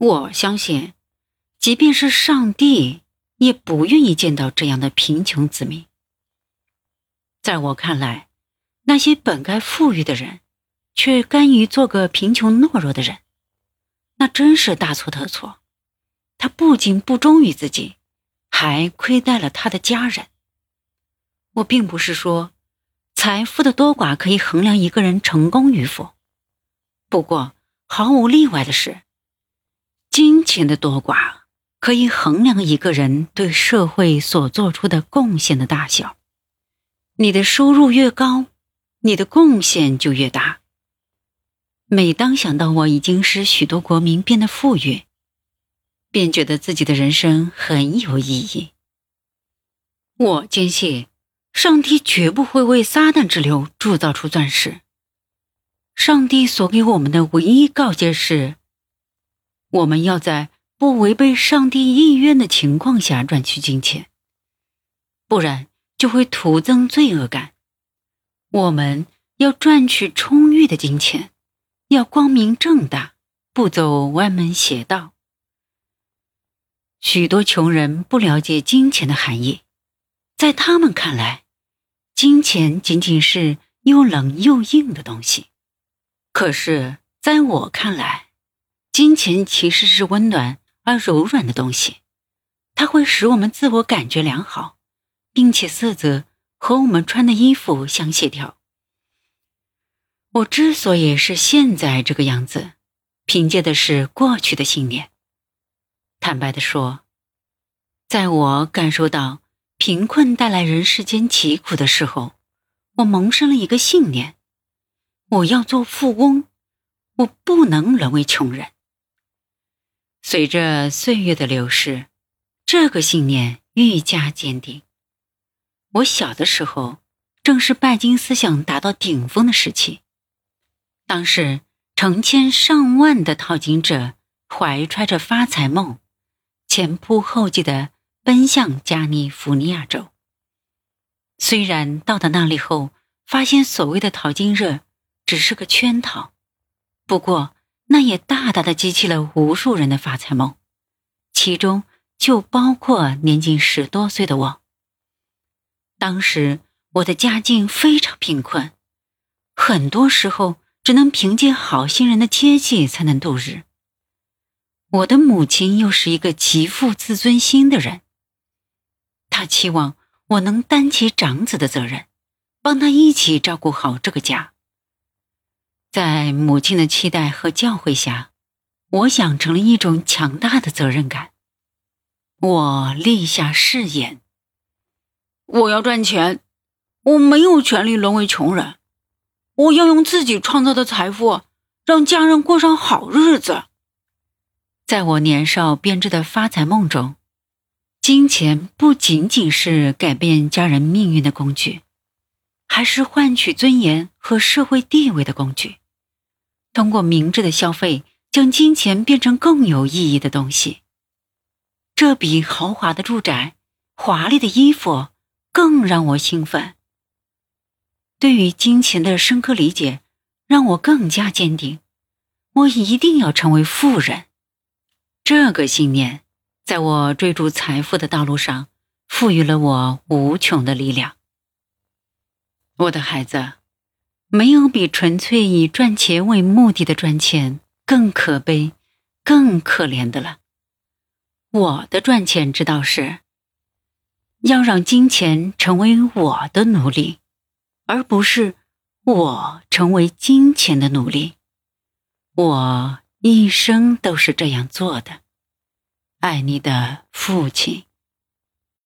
我相信，即便是上帝也不愿意见到这样的贫穷子民。在我看来，那些本该富裕的人，却甘于做个贫穷懦弱的人，那真是大错特错。他不仅不忠于自己，还亏待了他的家人。我并不是说，财富的多寡可以衡量一个人成功与否。不过，毫无例外的是。金钱的多寡可以衡量一个人对社会所做出的贡献的大小。你的收入越高，你的贡献就越大。每当想到我已经使许多国民变得富裕，便觉得自己的人生很有意义。我坚信，上帝绝不会为撒旦之流铸造出钻石。上帝所给我们的唯一告诫是。我们要在不违背上帝意愿的情况下赚取金钱，不然就会徒增罪恶感。我们要赚取充裕的金钱，要光明正大，不走歪门邪道。许多穷人不了解金钱的含义，在他们看来，金钱仅仅是又冷又硬的东西。可是，在我看来，金钱其实是温暖而柔软的东西，它会使我们自我感觉良好，并且色泽和我们穿的衣服相协调。我之所以是现在这个样子，凭借的是过去的信念。坦白的说，在我感受到贫困带来人世间疾苦的时候，我萌生了一个信念：我要做富翁，我不能沦为穷人。随着岁月的流逝，这个信念愈加坚定。我小的时候，正是拜金思想达到顶峰的时期。当时，成千上万的淘金者怀揣着发财梦，前仆后继的奔向加利福尼亚州。虽然到达那里后，发现所谓的淘金热只是个圈套，不过。那也大大的激起了无数人的发财梦，其中就包括年仅十多岁的我。当时我的家境非常贫困，很多时候只能凭借好心人的接济才能度日。我的母亲又是一个极富自尊心的人，她期望我能担起长子的责任，帮她一起照顾好这个家。在母亲的期待和教诲下，我养成了一种强大的责任感。我立下誓言：我要赚钱，我没有权利沦为穷人。我要用自己创造的财富，让家人过上好日子。在我年少编织的发财梦中，金钱不仅仅是改变家人命运的工具，还是换取尊严和社会地位的工具。通过明智的消费，将金钱变成更有意义的东西，这比豪华的住宅、华丽的衣服更让我兴奋。对于金钱的深刻理解，让我更加坚定，我一定要成为富人。这个信念，在我追逐财富的道路上，赋予了我无穷的力量。我的孩子。没有比纯粹以赚钱为目的的赚钱更可悲、更可怜的了。我的赚钱之道是，要让金钱成为我的奴隶，而不是我成为金钱的奴隶。我一生都是这样做的。爱你的父亲。